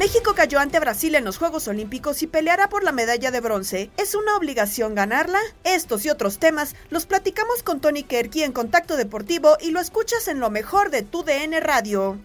México cayó ante Brasil en los Juegos Olímpicos y peleará por la medalla de bronce. ¿Es una obligación ganarla? Estos y otros temas los platicamos con Tony Kerky en Contacto Deportivo y lo escuchas en lo mejor de tu DN Radio.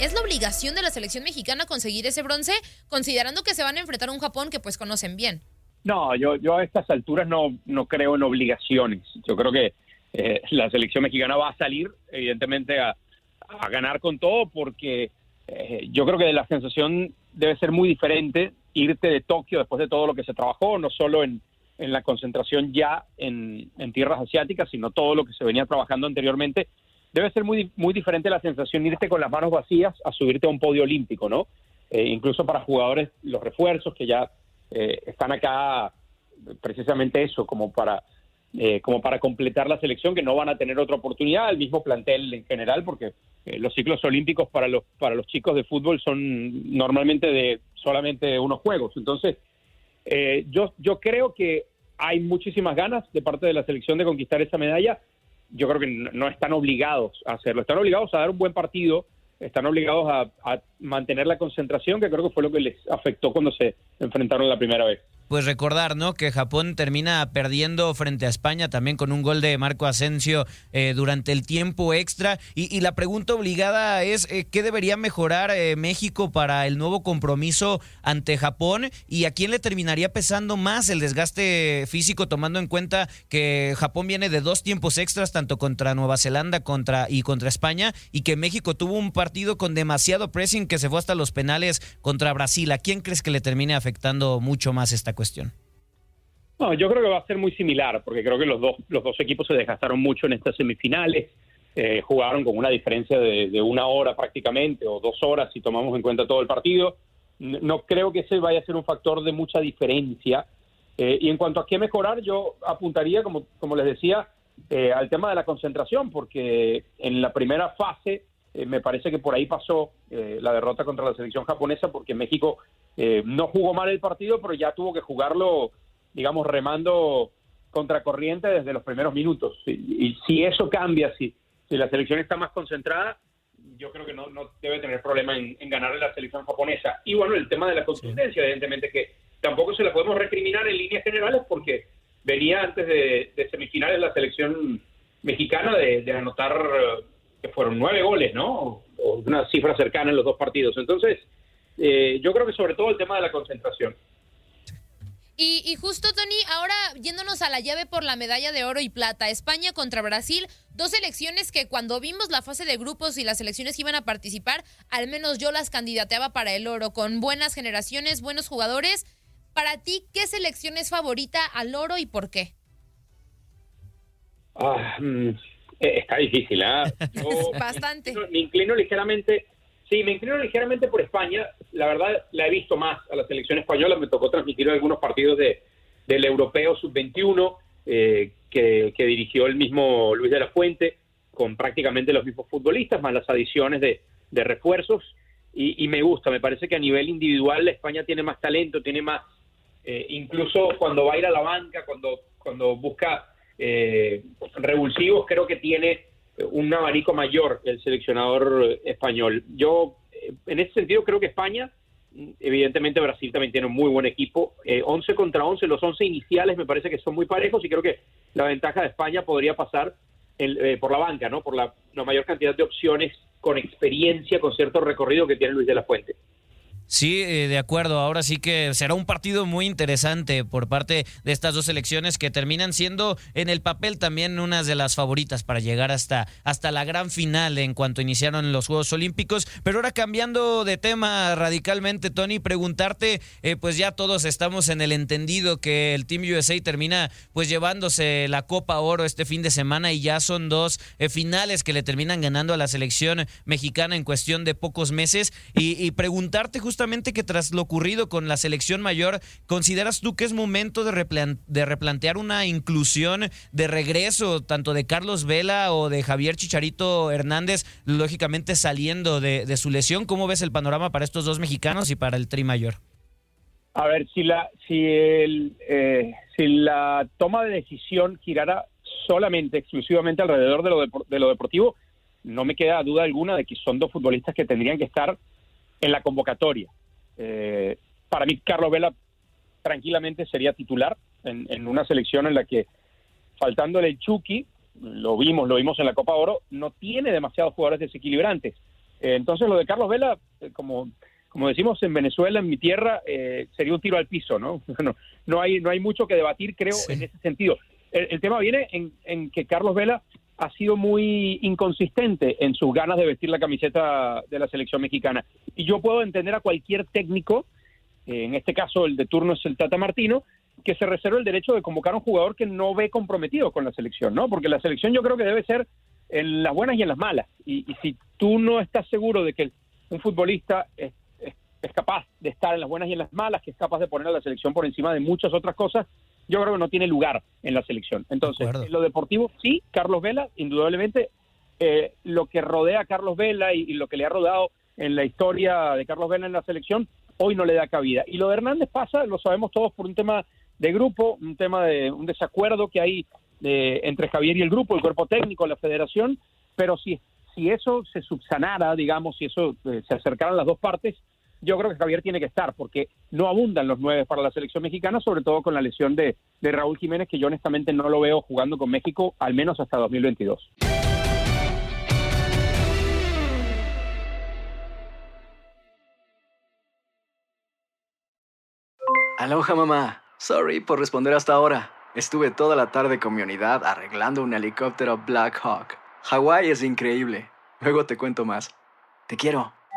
¿Es la obligación de la selección mexicana conseguir ese bronce, considerando que se van a enfrentar a un Japón que pues conocen bien? No, yo, yo a estas alturas no, no creo en obligaciones. Yo creo que eh, la selección mexicana va a salir, evidentemente, a, a ganar con todo, porque eh, yo creo que la sensación debe ser muy diferente irte de Tokio después de todo lo que se trabajó, no solo en, en la concentración ya en, en tierras asiáticas, sino todo lo que se venía trabajando anteriormente. Debe ser muy, muy diferente la sensación irte con las manos vacías a subirte a un podio olímpico, ¿no? Eh, incluso para jugadores, los refuerzos que ya eh, están acá, precisamente eso, como para eh, como para completar la selección, que no van a tener otra oportunidad, el mismo plantel en general, porque eh, los ciclos olímpicos para los, para los chicos de fútbol son normalmente de solamente unos juegos. Entonces, eh, yo, yo creo que hay muchísimas ganas de parte de la selección de conquistar esa medalla. Yo creo que no, están obligados a hacerlo, están obligados a dar un buen partido, están obligados a mantener la concentración, que creo que fue lo que les afectó cuando se enfrentaron la primera vez pues recordar, ¿no? Que Japón termina perdiendo frente a España también con un gol de Marco Asensio eh, durante el tiempo extra. Y, la pregunta obligada es, eh, ¿qué debería mejorar eh, México para el nuevo compromiso ante Japón? ¿Y a quién le terminaría pesando más el desgaste físico, tomando en cuenta que Japón viene de dos tiempos extras, tanto contra Nueva Zelanda contra, y contra España, y que México tuvo un partido con demasiado pressing que se fue hasta los penales contra Brasil? ¿A quién crees que le termine afectando mucho más esta cuestión? Yo creo que va a ser muy similar, porque creo que los dos, los dos equipos se desgastaron mucho en estas semifinales, eh, jugaron con una diferencia de, una hora prácticamente, o dos horas si tomamos en cuenta todo el partido. No creo que ese vaya a ser un factor de mucha diferencia. Eh, y en cuanto a qué mejorar, yo apuntaría, como, como les decía, eh, al tema de la concentración, porque en la primera fase me parece que por ahí pasó la derrota contra la selección japonesa, porque México no jugó mal el partido, pero ya tuvo que jugarlo digamos, remando contracorriente desde los primeros minutos. Y, y si eso cambia, si, si, la selección está más concentrada, yo creo que no, no debe tener problema en, en ganarle la selección japonesa. Y bueno, el tema de la consistencia, evidentemente, que tampoco se la podemos recriminar en líneas generales porque venía antes de, de semifinales la selección mexicana de, de, anotar, que fueron nueve goles, ¿no? O una cifra cercana en los dos partidos. Entonces, eh, yo creo que sobre todo el tema de la concentración. Y, justo, Tony, ahora yéndonos a la llave por la medalla de oro y plata, España contra Brasil, dos selecciones que cuando vimos la fase de grupos y las selecciones que iban a participar, al menos yo las candidateaba para el oro, con buenas generaciones, buenos jugadores. Para ti, ¿qué selección es favorita al oro y por qué? Ah, mm, eh, está difícil, ¿ah? Bastante. Me inclino ligeramente Sí, me inclino ligeramente por España. La verdad, la he visto más a la selección española. Me tocó transmitir algunos partidos de, del Europeo Sub-21 eh, que, dirigió el mismo Luis de la Fuente, con prácticamente los mismos futbolistas, más las adiciones de, refuerzos. Y, me gusta, me parece que a nivel individual España tiene más talento, tiene más, eh, incluso cuando va a ir a la banca, cuando, cuando busca eh, revulsivos, creo que tiene un abanico mayor el seleccionador español. Yo, eh, en ese sentido, creo que España, evidentemente Brasil también tiene un muy buen equipo, 11 eh, contra 11, los 11 iniciales me parece que son muy parejos y creo que la ventaja de España podría pasar eh, por la banca, ¿no? por la mayor cantidad de opciones con experiencia, con cierto recorrido que tiene Luis de la Fuente. Sí, eh, de acuerdo. Ahora sí que será un partido muy interesante por parte de estas dos selecciones que terminan siendo en el papel también unas de las favoritas para llegar hasta, hasta la gran final en cuanto iniciaron los Juegos Olímpicos. Pero ahora cambiando de tema radicalmente, Tony, preguntarte, eh, pues ya todos estamos en el entendido que el Team USA termina pues llevándose la Copa Oro este fin de semana y ya son dos eh, finales que le terminan ganando a la selección mexicana en cuestión de pocos meses y, y preguntarte justamente justamente que tras lo ocurrido con la selección mayor, ¿consideras tú que es momento de, de replantear una inclusión de regreso tanto de Carlos Vela o de Javier Chicharito Hernández, lógicamente saliendo de, su lesión? ¿Cómo ves el panorama para estos dos mexicanos y para el Tri Mayor? A ver, si la, si, el, eh, si la toma de decisión girara solamente, exclusivamente alrededor de lo, de lo deportivo, no me queda duda alguna de que son dos futbolistas que tendrían que estar en la convocatoria. Eh, para mí, Carlos Vela tranquilamente sería titular en, una selección en la que, faltándole el Chucky, lo vimos, lo vimos en la Copa Oro, no tiene demasiados jugadores desequilibrantes. Eh, entonces, lo de Carlos Vela, eh, como, como decimos en Venezuela, en mi tierra, sería un tiro al piso, ¿no? no, no, hay, no hay mucho que debatir, creo, en ese sentido. El, tema viene en, en que Carlos Vela ha sido muy inconsistente en sus ganas de vestir la camiseta de la selección mexicana. Y yo puedo entender a cualquier técnico, eh, en este caso el de turno es el Tata Martino, que se reserve el derecho de convocar a un jugador que no ve comprometido con la selección, ¿no? Porque la selección yo creo que debe ser en las buenas y en las malas. Y, si tú no estás seguro de que un futbolista es, es capaz de estar en las buenas y en las malas, que es capaz de poner a la selección por encima de muchas otras cosas, yo creo que no tiene lugar en la selección. Entonces, en lo deportivo, sí, Carlos Vela, indudablemente, eh, lo que rodea a Carlos Vela y, lo que le ha rodado en la historia de Carlos Vela en la selección, hoy no le da cabida. Y lo de Hernández pasa, lo sabemos todos, por un tema de grupo, un tema de un desacuerdo que hay eh, entre Javier y el grupo, el cuerpo técnico, la federación, pero si, si eso se subsanara, digamos, si eso eh, se acercaran las dos partes, yo creo que Javier tiene que estar, porque no abundan los nueve para la selección mexicana, sobre todo con la lesión de, Raúl Jiménez, que yo honestamente no lo veo jugando con México, al menos hasta 2022. Aloha mamá, sorry por responder hasta ahora. Estuve toda la tarde con mi unidad arreglando un helicóptero Black Hawk. Hawái es increíble. Luego te cuento más. Te quiero.